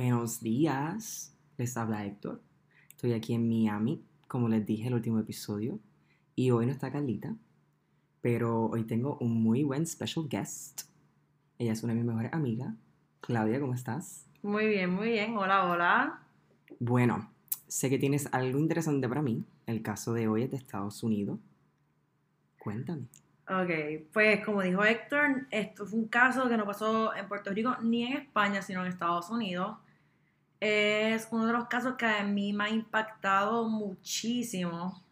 Buenos días, les habla Héctor. Estoy aquí en Miami, como les dije en el último episodio, y hoy no está Carlita, pero hoy tengo un muy buen special guest. Ella es una de mis mejores amigas. Claudia, ¿cómo estás? Muy bien, muy bien. Hola, hola. Bueno, sé que tienes algo interesante para mí. El caso de hoy es de Estados Unidos. Cuéntame. Ok, pues como dijo Héctor, esto fue un caso que no pasó en Puerto Rico ni en España, sino en Estados Unidos. Es uno de los casos que a mí me ha impactado muchísimo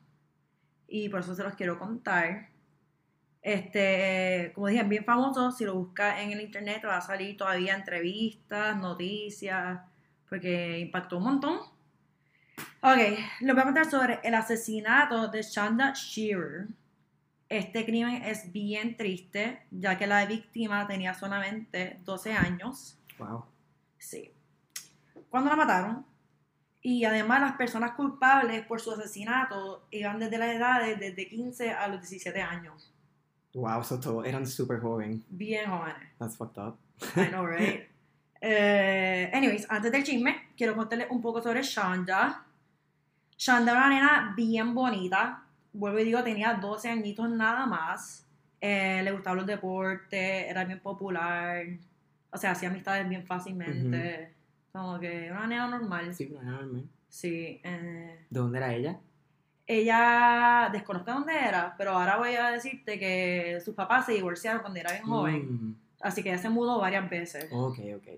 y por eso se los quiero contar. Este, como dije, es bien famoso. Si lo buscas en el internet, va a salir todavía entrevistas, noticias, porque impactó un montón. Ok, les voy a contar sobre el asesinato de Shanda Shearer. Este crimen es bien triste, ya que la víctima tenía solamente 12 años. Wow. Sí. Cuando la mataron, y además las personas culpables por su asesinato iban desde las edades desde 15 a los 17 años. Wow, so todos eran súper jóvenes. Bien jóvenes. That's fucked up. I know, right? Eh, anyways, antes del chisme, quiero contarles un poco sobre Shanda. Shanda era una nena bien bonita. Vuelvo y digo, tenía 12 añitos nada más. Eh, le gustaban los deportes, era bien popular. O sea, hacía amistades bien fácilmente. Como que una nena normal. Sí, pero normal. Sí. eh, ¿De dónde era ella? ella, desconozco dónde era, pero ahora voy a decirte que sus papás se divorciaron cuando era bien joven. Mm, Así que ella se mudó varias veces. ok, ok.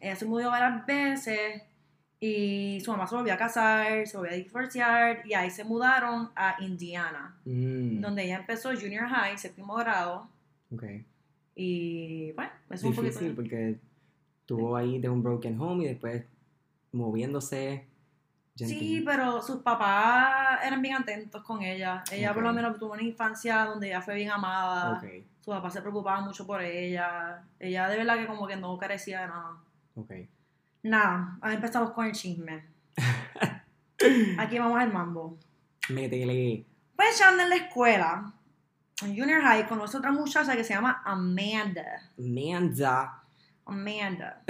Ella se mudó varias veces y su mamá se volvió a casar, se volvió a divorciar y ahí se mudaron a Indiana, Mm, donde ella empezó junior high, séptimo grado. ok. Y bueno, eso es un Difícil poquito. porque tuvo ahí de un broken home y después moviéndose. Yo Sí, pero sus papás eran bien atentos con ella. Ella por lo menos tuvo una infancia donde ella fue bien amada. Ok, Su papá se preocupaba mucho por ella. Ella de verdad que como que no carecía de nada. ok. Nada, ahí empezamos con el chisme. Aquí vamos al mambo. Métele. Pues ya en la escuela, en junior high, conoce a otra muchacha que se llama Amanda. Manda. Amanda.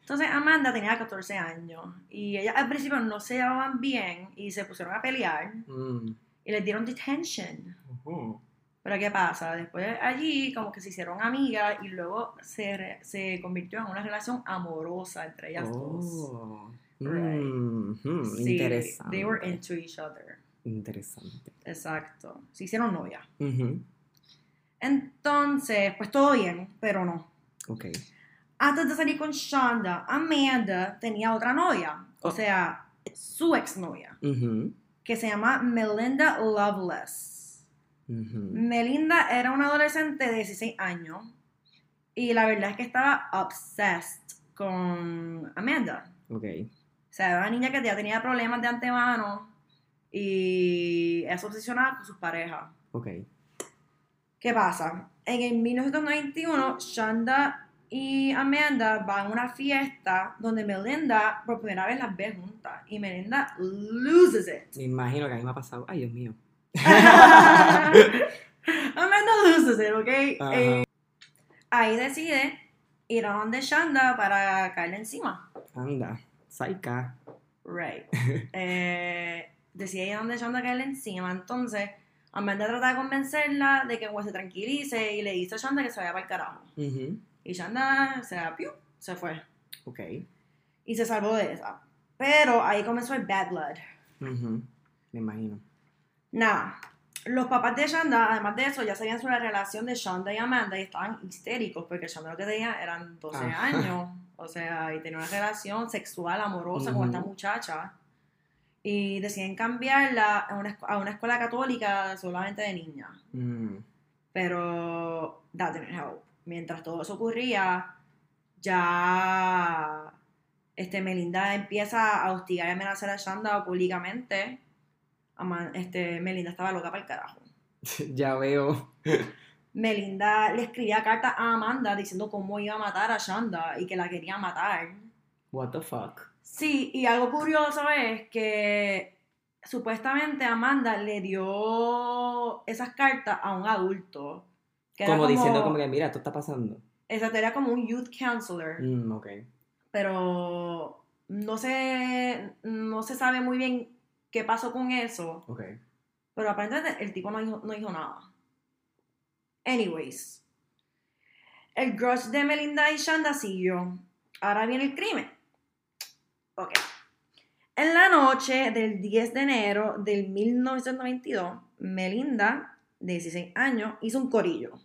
Entonces Amanda tenía 14 años y ellas al principio no se llevaban bien y se pusieron a pelear Mm, y les dieron detention. ujú. Pero ¿qué pasa? Después allí como que se hicieron amigas y luego se, se convirtió en una relación amorosa entre ellas dos. Oh. Right. Mm, hmm, Sí, Interesante. they were into each other. Interesante. Exacto. Se hicieron novia. Ujú, Entonces, pues todo bien, pero no. Ok. Antes de salir con Shonda, Amanda tenía otra novia. O sea, su exnovia, Ujú, que se llama Melinda Loveless. Melinda era una adolescente de 16 años y la verdad es que estaba obsessed con Amanda. Ok. O sea, era una niña que ya tenía problemas de antemano y es obsesionada con sus parejas. Ok. ¿Qué pasa? En el 1991, Shonda y Amanda van a una fiesta donde Melinda por primera vez las ve juntas y Melinda loses it. Me imagino que a mí me ha pasado. Ay, Dios mío. Amanda loses it, ¿ok? Ajá. Eh, ahí decide ir a donde Shonda para caerle encima. Anda. Saika. Right. Eh, decide ir a donde Shonda caerle encima. Entonces, Amanda trata de convencerla de que pues, se tranquilice y le dice a Shonda que se vaya para el carajo. Ujú, Y Shonda se, piu, se fue. Ok. Y se salvó de esa. Pero ahí comenzó el bad blood. Ujú, Me imagino. Nada. Los papás de Shonda, además de eso, ya sabían sobre la relación de Shonda y Amanda y estaban histéricos porque Shonda lo que tenía eran 12 Ah. años. O sea, y tenía una relación sexual amorosa con esta muchacha. Y deciden cambiarla a una, a una escuela católica solamente de niñas. Mm, Pero that didn't help. Mientras todo eso ocurría, ya este, Melinda empieza a hostigar y amenazar a Shanda públicamente. Este, Melinda estaba loca para el carajo. ya veo. Melinda le escribía cartas a Amanda diciendo cómo iba a matar a Shanda y que la quería matar. What the fuck. Sí, y algo curioso es que supuestamente Amanda le dio esas cartas a un adulto. Era Como, diciendo como que, mira, esto está pasando. Exacto, era como un youth counselor. Mm, ok. pero no se, no se sabe muy bien qué pasó con eso, Ok. pero aparentemente el tipo no hizo, no hizo nada. Anyways, el crush de Melinda y Shanda siguió. Ahora viene el crimen. Ok. En la noche del 10 de enero del 1992, Melinda, de 16 años, hizo un corillo.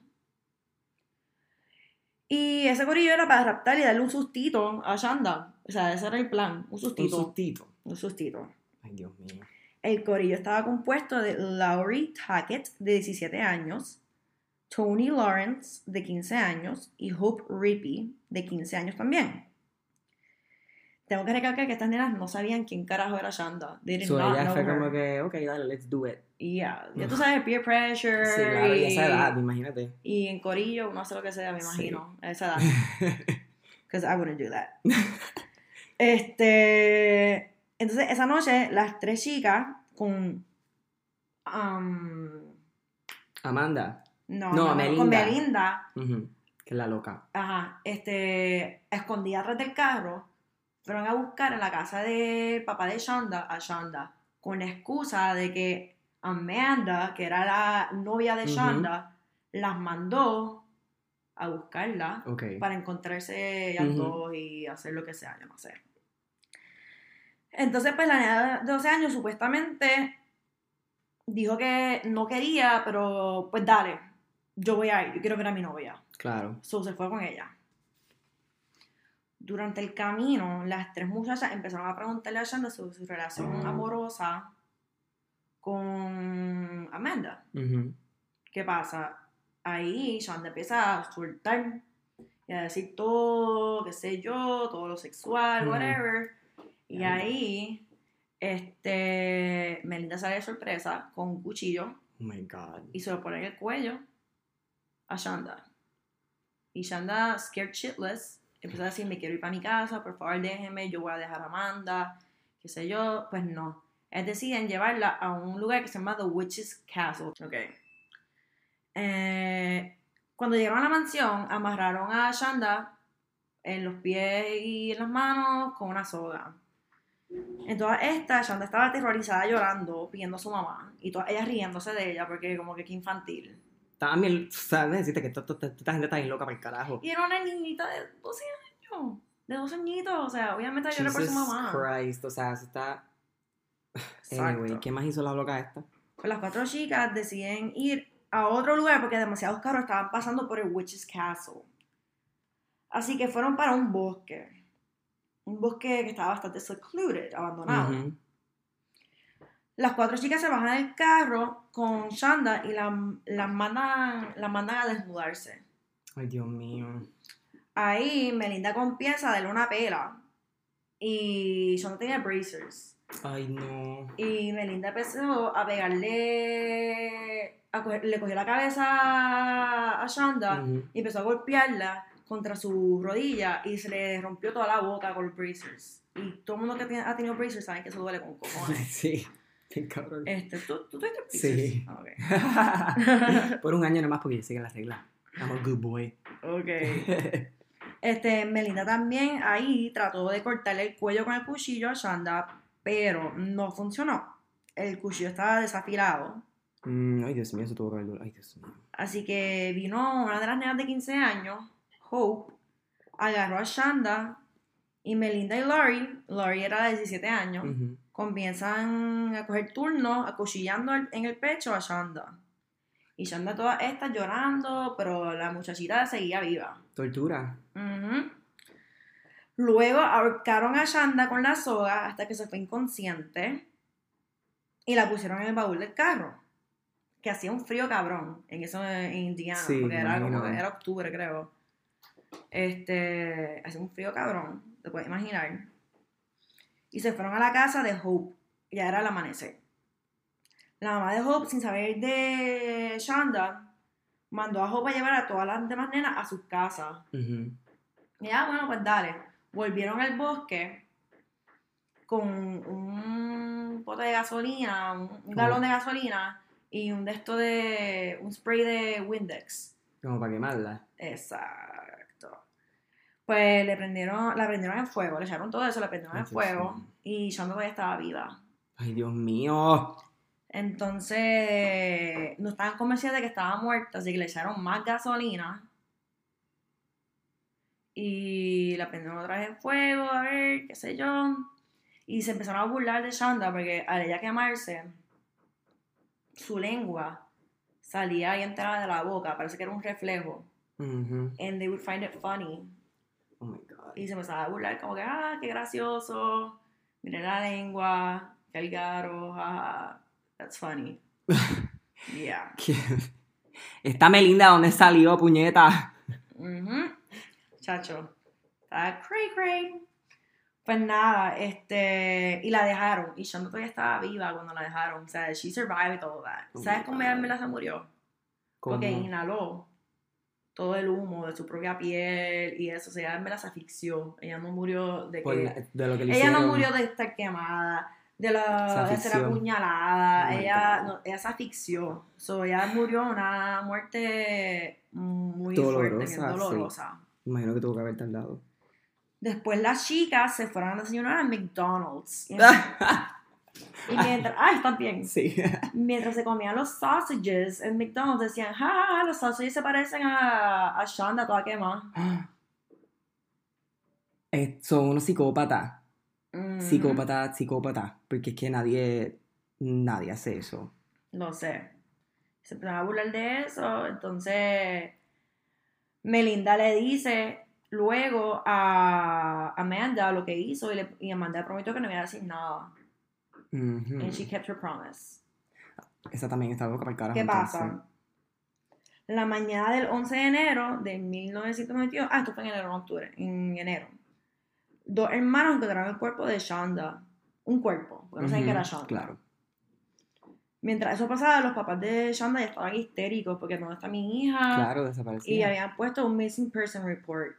Y ese corillo era para raptar y darle un sustito a Shanda. O sea, ese era el plan, un Un sustito. sustito. Un sustito. Ay, Dios mío. El corillo estaba compuesto de Laurie Tackett, de 17 años, Tony Lawrence, de 15 años, y Hope Rippey, de 15 años también. Tengo que recalcar que estas nenas no sabían quién carajo era Shanda. They did So not ella know fue her. como que, ok, dale, let's do it. Yeah, ya tú sabes, peer pressure. Sí, claro, y y, esa edad, imagínate. y en corillo uno hace lo que sea, me imagino. A esa edad. Because I wouldn't do that. este. Entonces, esa noche, las tres chicas con. um, Amanda. no, No, no, Melinda. con Belinda, Que es la loca. ajá, este, escondida atrás del carro, fueron a buscar en la casa del papá de Shonda a Shonda, con la excusa de que Amanda, que era la novia de. Shonda, las mandó a buscarla Ok. para encontrarse ellas Ujú. dos y hacer lo que sea, yo no sé. Entonces, pues la nena de 12 años supuestamente dijo que no quería, pero pues dale, yo voy a ir, yo quiero ver a mi novia. Claro. So se fue con ella. Durante el camino, las tres muchachas empezaron a preguntarle a Shanda sobre su relación amorosa con Amanda. Ujú. ¿Qué pasa? Ahí Shanda empieza a soltar y a decir todo, qué sé yo, todo lo sexual, whatever. Y ahí, este, Melinda sale de sorpresa con un cuchillo Oh my God. y se lo pone en el cuello a Shanda. Y Shanda, scared shitless, empezó a decir, me quiero ir para mi casa, por favor déjeme, yo voy a dejar a Amanda, qué sé yo. Pues no. Es deciden llevarla a un lugar que se llama The Witch's Castle. Ok. Eh, cuando llegaron a la mansión, amarraron a Shanda en los pies y en las manos con una soga. En todas Shanda estaba aterrorizada llorando, pidiendo a su mamá. Y todas ellas riéndose de ella porque como que qué infantil. También, ¿sabes? Decirte que esta gente está bien loca para el carajo. Y era una niñita de 12 años. De 12 añitos. O sea, obviamente lloré por su Jesus mamá. Christ, o sea, se está... Exacto. Anyway, ¿qué más hizo la loca esta? Pues las cuatro chicas deciden ir a otro lugar porque demasiados carros estaban pasando por el Witch's Castle. Así que fueron para un bosque. Un bosque que estaba bastante secluded, abandonado. Ujú. Las cuatro chicas se bajan del carro con Shanda y las la mandan, la mandan a desnudarse. Ay, Dios mío. Ahí Melinda comienza a darle una pela. Y Shanda tenía bracers. Ay, no. Y Melinda empezó a pegarle. a coger- le cogió la cabeza a Shanda y empezó a golpearla contra su rodilla y se le rompió toda la boca con los bracers. Y todo el mundo que ha tenido bracers sabe que eso duele con cojones. Sí, qué cabrón. Este, ¿tú, tú tuviste bracers? Sí. Por un año nomás porque yo sigue la regla. I'm a good boy. Ok. Este, Melinda también ahí trató de cortarle el cuello con el cuchillo a Shanda, pero no funcionó. El cuchillo estaba desafilado. Mm, ay, Dios mío, eso tuvo que haber. Ay, Dios mío. Así que vino una de las nenas de 15 años, Hope, agarró a Shanda y Melinda y Laurie, Laurie era de 17 años, Ujú. Comienzan a coger turnos acuchillando en el pecho a Shanda. Y Shanda toda esta llorando, pero la muchachita seguía viva. Tortura. Luego ahorcaron a Shanda con la soga hasta que se fue inconsciente y la pusieron en el baúl del carro. Que hacía un frío cabrón en eso en Indiana, Sí, porque era como era octubre, creo. Este, hacía un frío cabrón, te puedes imaginar. Y se fueron a la casa de Hope, ya era el amanecer. La mamá de Hope, sin saber de Shanda, mandó a Hope a llevar a todas las demás nenas a sus casas. Y ya, bueno, pues dale. Volvieron al bosque con un pote de gasolina, un, un galón de gasolina y un de esto de. un spray de Windex. Como para quemarla. Exacto. Pues le prendieron, la prendieron en fuego, le echaron todo eso, la prendieron en fuego y Shonda todavía estaba viva. Ay, Dios mío. Entonces, no estaban convencidas de que estaba muerta, así que le echaron más gasolina. Y la prendieron otra vez en fuego, a ver, qué sé yo. Y se empezaron a burlar de Shonda porque al ella quemarse, su lengua salía ahí entera de la boca, parece que era un reflejo. And they would find it funny. Oh my God. Y se empezaba a burlar como que, ah, qué gracioso. Miren la lengua, qué algaro, jaja. That's funny. Yeah. Esta Melinda, ¿dónde salió, puñeta? Ujú. Chacho. Está cray cray. Pues nada, este. Y la dejaron. Y Shonda todavía estaba viva cuando la dejaron. O sea, she survived all that. Oh ¿Sabes cómo ella se murió? ¿Cómo? Porque inhaló todo el humo de su propia piel y eso. O sea, en se asfixió. Ella no murió de Por que. la- de lo que le Ella no murió de estar quemada, de, la, de ser apuñalada. Oh ella, no, ella se asfixió. So, ella murió una muerte muy fuerte, Dolorosa, sí. dolorosa. Imagino que tuvo que haber tardado. Después las chicas se fueron a desayunar a McDonald's. Y, mientras, ay, están bien. sí. Mientras se comían los sausages en McDonald's, decían, ja, ja, ja, los sausages se parecen a, a Shonda toda quemada. Eh, Son unos psicópatas. Mhm. Psicópata, psicópata. Porque es que nadie, nadie hace eso. Lo sé. Se empezaron a burlar de eso. Entonces, Melinda le dice luego a Amanda lo que hizo y, le- y Amanda le prometió que no iba a decir nada. Ujú. And she kept her promise. Esa también está loca para el carajo. ¿Qué entonces. pasa? La mañana del 11 de enero de 1992, ah, esto fue en enero, no octubre, en enero. Dos hermanos encontraron el cuerpo de Shonda. Un cuerpo, porque no saben Ujú, que era Shonda. Claro. Mientras eso pasaba, los papás de Shonda ya estaban histéricos porque no está mi hija. Claro, Y desaparecía. habían puesto un missing person report.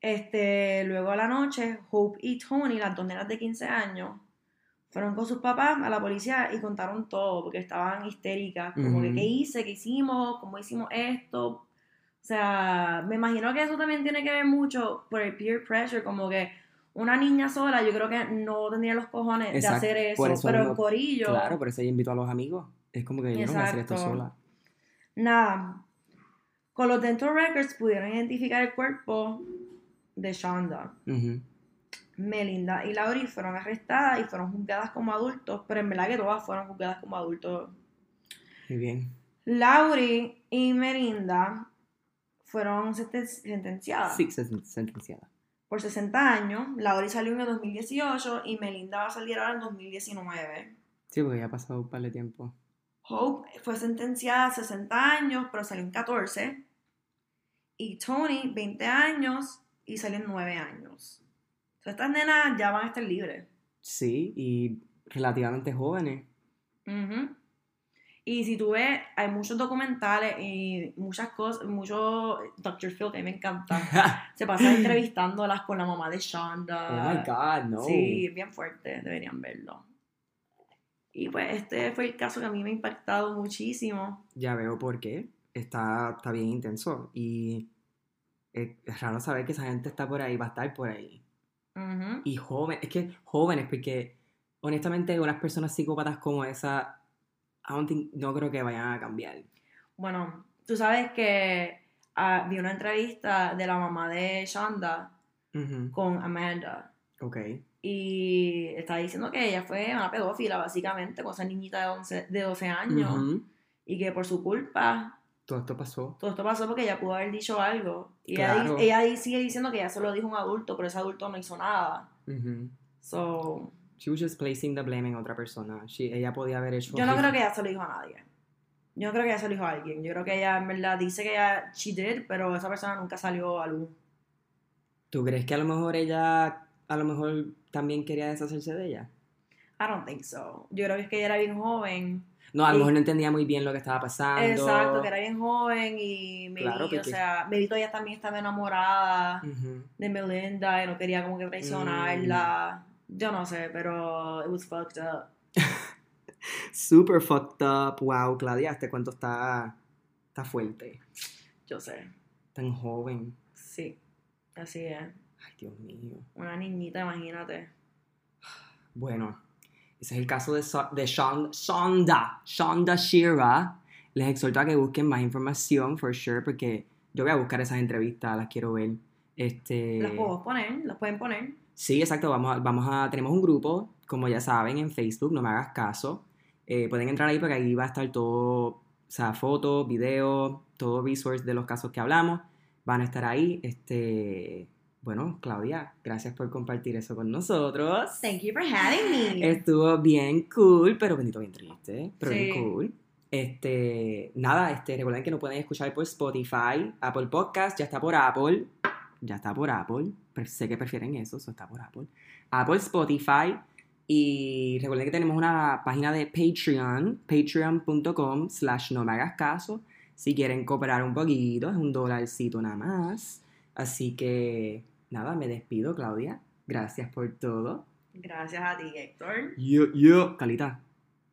Este, luego a la noche, Hope y Tony, las dos nenas de 15 años, fueron con sus papás a la policía y contaron todo porque estaban histéricas. Como que, Ujú. ¿qué hice? ¿Qué hicimos? ¿Cómo hicimos esto? O sea, me imagino que eso también tiene que ver mucho por el peer pressure, como que una niña sola, yo creo que no tendría los cojones Exacto, de hacer eso, eso pero en corillo. Claro, por eso ella invitó a los amigos. Es como que yo no voy a hacer esto sola. Nada. Con los dental records pudieron identificar el cuerpo de Shonda. Ujú. Melinda y Laurie fueron arrestadas y fueron juzgadas como adultos, pero en verdad que todas fueron juzgadas como adultos. Muy bien. Laurie y Melinda fueron senten- sentenciadas Sí, sen- sentenciada. por 60 años. Laurie salió en el 2018 y Melinda va a salir ahora en 2019. Sí, porque ya ha pasado un par de tiempo. Hope fue sentenciada a 60 años, pero salió en 14. Y Tony, 20 años y salió en 9 años. Estas nenas ya van a estar libres. Sí, y relativamente jóvenes. Ujú. Y si tú ves, hay muchos documentales y muchas cosas, mucho Dr. Phil, que a mí me encanta. Se pasa entrevistándolas con la mamá de Shonda. oh my God, no. Sí, bien fuerte, deberían verlo. Y pues este fue el caso que a mí me ha impactado muchísimo. Ya veo por qué. Está, está bien intenso. Y es raro saber que esa gente está por ahí, va a estar por ahí. Ujú. Y jóvenes, es que jóvenes, porque honestamente unas personas psicópatas como esa, I don't think- no creo que vayan a cambiar. Bueno, tú sabes que ah, vi una entrevista de la mamá de Shonda Ujú, con Amanda. Ok. Y está diciendo que ella fue una pedófila, básicamente, con esa niñita de, 11 de 12 años. Ujú, Y que por su culpa Todo esto pasó. todo esto pasó porque ella pudo haber dicho algo. Y ella, Claro. ella di- sigue diciendo que ya se lo dijo un adulto, pero ese adulto no hizo nada. Ujú. So, She was just placing the blame en otra persona. She- ella podía haber hecho. yo no creo que ella se lo dijo a nadie. Yo no creo que ella se lo dijo a alguien. Yo creo que ella en verdad dice que ella did, pero esa persona nunca salió a luz. ¿Tú crees que a lo mejor ella, a lo mejor también quería deshacerse de ella? I don't think so. Yo creo que es que ella era bien joven. No, a lo mejor no entendía muy bien lo que estaba pasando. Exacto, que era bien joven y maybe, Claro, o porque- sea, maybe todavía también estaba enamorada de Melinda y no quería como que traicionarla. Mm. Yo no sé, pero it was fucked up. Super fucked up. Wow, Claudia, este cuento está, está fuerte. Yo sé, Tan joven. sí. Así es. Ay, Dios mío. Una niñita, imagínate. Bueno, ese es el caso de, So- de Shon- Shonda, Shonda Shira. Les exhorto a que busquen más información, for sure, porque yo voy a buscar esas entrevistas, las quiero ver. Este, Las puedo poner, las pueden poner. Sí, exacto, vamos a, vamos a, tenemos un grupo, como ya saben, en Facebook, no me hagas caso. Eh, pueden entrar ahí porque ahí va a estar todo, o sea, fotos, videos, todo resource de los casos que hablamos, van a estar ahí. Este, bueno, Claudia, gracias por compartir eso con nosotros. Thank you for having me. Estuvo bien cool, pero bendito bien triste, pero Sí. bien cool. Este, nada, este, recuerden que nos pueden escuchar por Spotify, Apple Podcast, ya está por Apple, ya está por Apple, pero sé que prefieren eso, eso está por Apple. Apple, Spotify, y recuerden que tenemos una página de Patreon, patreon.com slash no me hagas caso, si quieren cooperar un poquito, es un dolarcito nada más. Así que, nada, me despido, Claudia. Gracias por todo. Gracias a ti, Héctor. Yo, yo. Calita,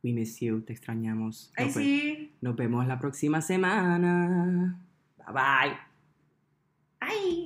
we miss you, te extrañamos. Ay, sí. nos vemos la próxima semana. Bye bye. Ay.